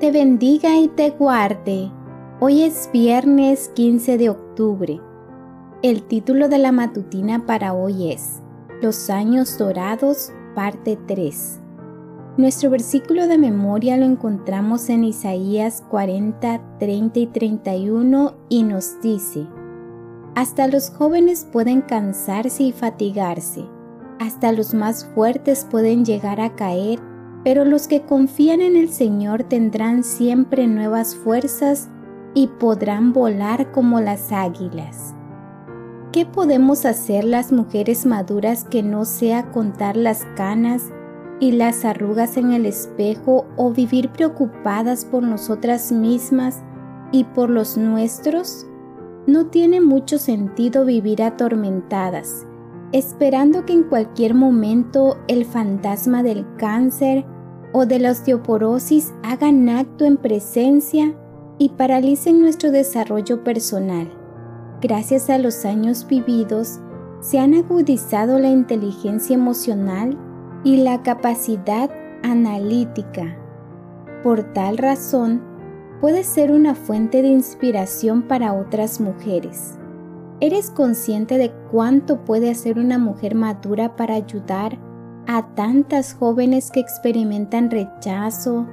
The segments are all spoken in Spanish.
te bendiga y te guarde. Hoy es viernes 15 de octubre. El título de la matutina para hoy es Los años dorados, parte 3. Nuestro versículo de memoria lo encontramos en Isaías 40, 30 y 31 y nos dice, Hasta los jóvenes pueden cansarse y fatigarse, hasta los más fuertes pueden llegar a caer, pero los que confían en el Señor tendrán siempre nuevas fuerzas y podrán volar como las águilas. ¿Qué podemos hacer las mujeres maduras que no sea contar las canas y las arrugas en el espejo o vivir preocupadas por nosotras mismas y por los nuestros, no tiene mucho sentido vivir atormentadas, esperando que en cualquier momento el fantasma del cáncer o de la osteoporosis hagan acto en presencia y paralicen nuestro desarrollo personal. Gracias a los años vividos, se han agudizado la inteligencia emocional y la capacidad analítica. Por tal razón, puede ser una fuente de inspiración para otras mujeres. ¿Eres consciente de cuánto puede hacer una mujer madura para ayudar a tantas jóvenes que experimentan rechazo,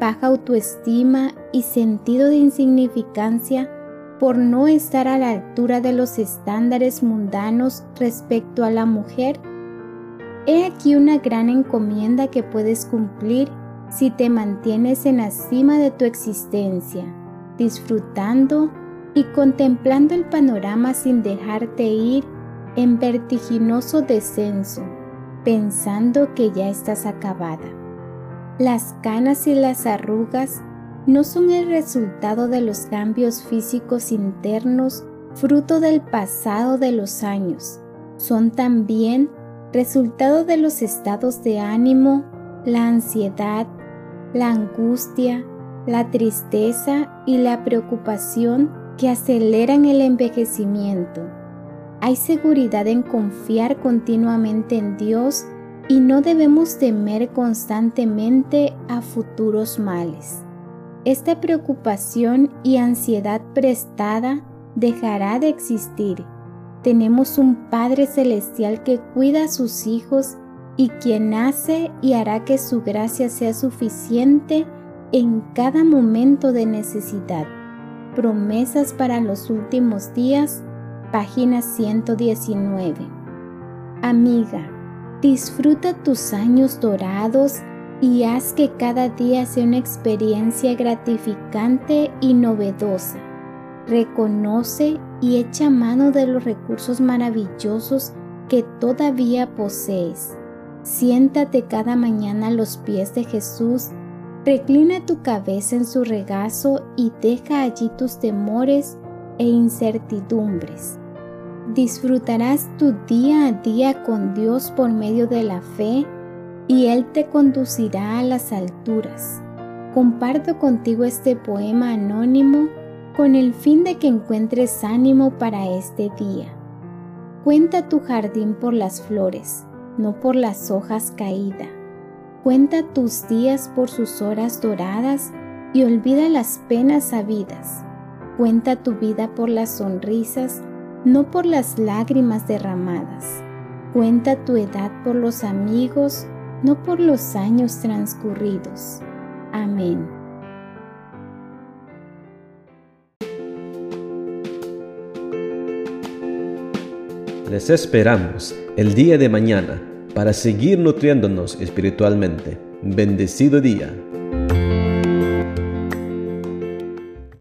baja autoestima y sentido de insignificancia por no estar a la altura de los estándares mundanos respecto a la mujer? He aquí una gran encomienda que puedes cumplir si te mantienes en la cima de tu existencia, disfrutando y contemplando el panorama sin dejarte ir en vertiginoso descenso, pensando que ya estás acabada. Las canas y las arrugas no son el resultado de los cambios físicos internos fruto del pasado de los años, son también resultado de los estados de ánimo, la ansiedad, la angustia, la tristeza y la preocupación que aceleran el envejecimiento. Hay seguridad en confiar continuamente en Dios y no debemos temer constantemente a futuros males. Esta preocupación y ansiedad prestada dejará de existir tenemos un Padre Celestial que cuida a sus hijos y quien hace y hará que su gracia sea suficiente en cada momento de necesidad. Promesas para los últimos días, página 119. Amiga, disfruta tus años dorados y haz que cada día sea una experiencia gratificante y novedosa. Reconoce y echa mano de los recursos maravillosos que todavía posees. Siéntate cada mañana a los pies de Jesús, reclina tu cabeza en su regazo y deja allí tus temores e incertidumbres. Disfrutarás tu día a día con Dios por medio de la fe y Él te conducirá a las alturas. Comparto contigo este poema anónimo con el fin de que encuentres ánimo para este día. Cuenta tu jardín por las flores, no por las hojas caídas. Cuenta tus días por sus horas doradas y olvida las penas sabidas. Cuenta tu vida por las sonrisas, no por las lágrimas derramadas. Cuenta tu edad por los amigos, no por los años transcurridos. Amén. Les esperamos el día de mañana para seguir nutriéndonos espiritualmente. Bendecido día.